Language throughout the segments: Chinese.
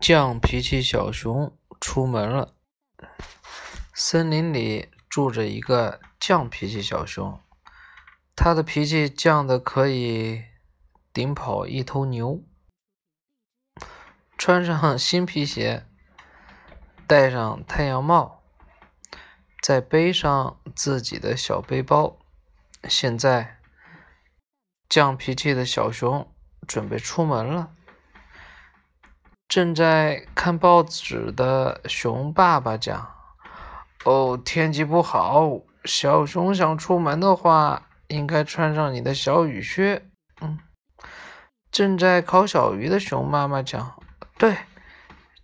犟脾气小熊出门了。森林里住着一个犟脾气小熊，他的脾气犟的可以顶跑一头牛。穿上新皮鞋，戴上太阳帽，再背上自己的小背包。现在，犟脾气的小熊准备出门了。正在看报纸的熊爸爸讲：“哦，天气不好，小熊想出门的话，应该穿上你的小雨靴。”嗯。正在烤小鱼的熊妈妈讲：“对，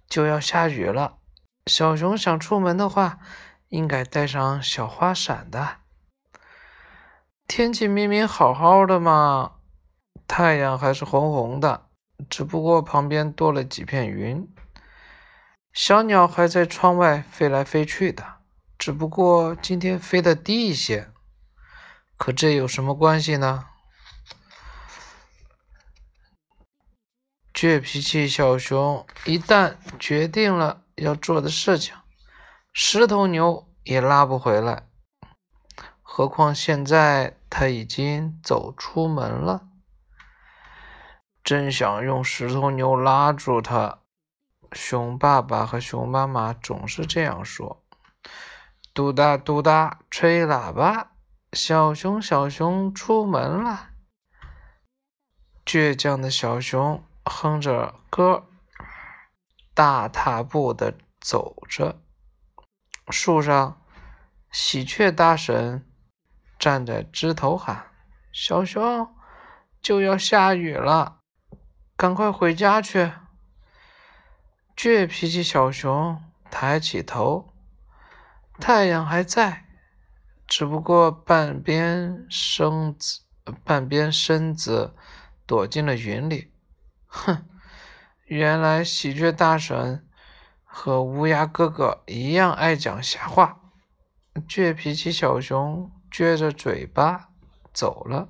就要下雨了，小熊想出门的话，应该带上小花伞的。天气明明好好的嘛，太阳还是红红的。”只不过旁边多了几片云，小鸟还在窗外飞来飞去的，只不过今天飞得低一些。可这有什么关系呢？倔脾气小熊一旦决定了要做的事情，十头牛也拉不回来。何况现在他已经走出门了。真想用石头牛拉住它，熊爸爸和熊妈妈总是这样说。嘟哒嘟哒，吹喇叭，小熊小熊出门了。倔强的小熊哼着歌，大踏步的走着。树上，喜鹊大婶站在枝头喊：“小熊，就要下雨了。”赶快回家去！倔脾气小熊抬起头，太阳还在，只不过半边身子半边身子躲进了云里。哼，原来喜鹊大婶和乌鸦哥哥一样爱讲瞎话。倔脾气小熊撅着嘴巴走了。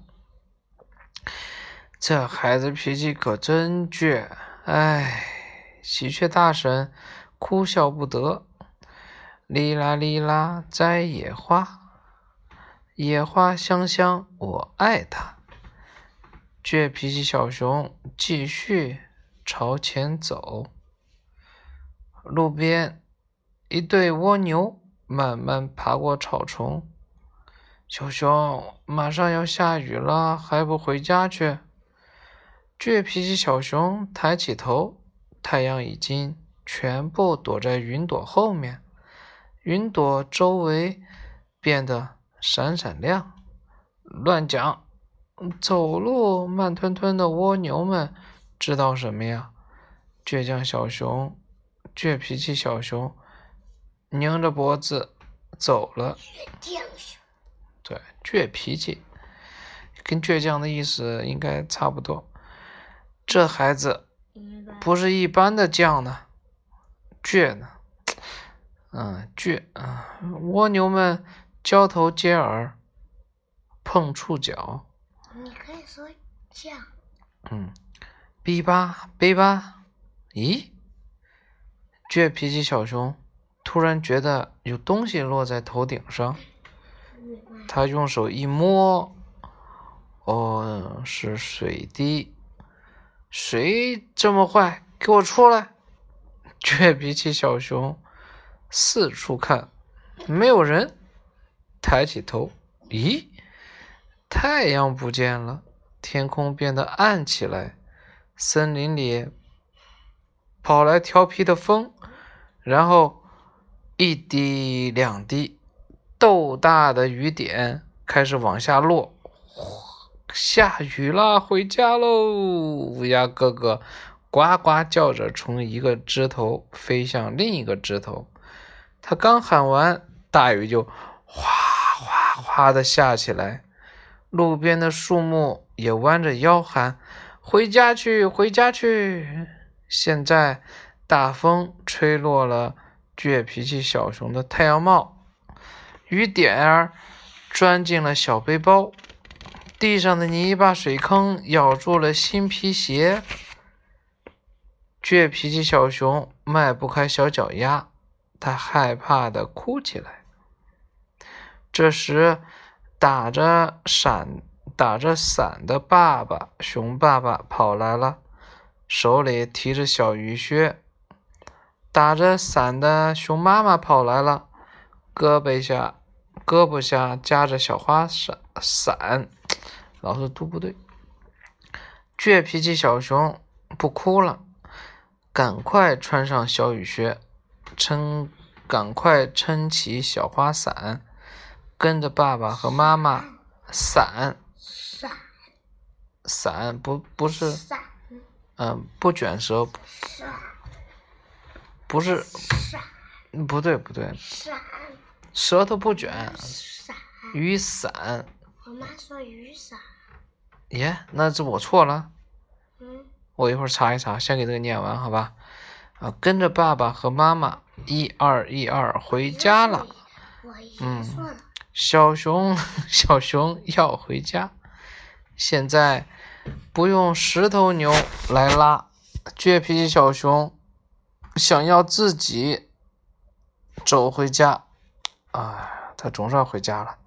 这孩子脾气可真倔，哎！喜鹊大婶哭笑不得。哩啦哩啦摘野花，野花香香我爱它。倔脾气小熊继续朝前走。路边一对蜗牛慢慢爬过草丛。小熊，马上要下雨了，还不回家去？倔脾气小熊抬起头，太阳已经全部躲在云朵后面，云朵周围变得闪闪亮。乱讲！走路慢吞吞的蜗牛们知道什么呀？倔强小熊，倔脾气小熊，拧着脖子走了。倔强熊，对，倔脾气，跟倔强的意思应该差不多。这孩子不是一般的犟呢，倔呢，嗯，倔啊！蜗牛们交头接耳，碰触角。你可以说犟。嗯，哔吧哔吧，咦？倔脾气小熊突然觉得有东西落在头顶上，他用手一摸，哦，是水滴。谁这么坏？给我出来！倔脾气小熊四处看，没有人。抬起头，咦，太阳不见了，天空变得暗起来。森林里跑来调皮的风，然后一滴两滴豆大的雨点开始往下落。下雨了，回家喽！乌鸦哥哥呱呱叫着，从一个枝头飞向另一个枝头。他刚喊完，大雨就哗哗哗的下起来。路边的树木也弯着腰喊：“回家去，回家去！”现在，大风吹落了倔脾气小熊的太阳帽，雨点儿钻进了小背包。地上的泥巴水坑咬住了新皮鞋，倔脾气小熊迈不开小脚丫，他害怕的哭起来。这时，打着伞打着伞的爸爸熊爸爸跑来了，手里提着小雨靴。打着伞的熊妈妈跑来了，胳膊下胳膊下夹着小花伞伞，老是读不对。倔脾气小熊不哭了，赶快穿上小雨靴，撑赶快撑起小花伞，跟着爸爸和妈妈伞伞伞不不是伞嗯不卷舌伞不是伞不对不对伞舌头不卷伞。雨伞我妈说雨伞。耶那是我错了。嗯，我一会儿查一查，先给这个念完，好吧？啊，跟着爸爸和妈妈一二一二回家了。嗯。小熊，小熊要回家，现在不用十头牛来拉。倔脾气小熊想要自己走回家，哎，他总算回家了。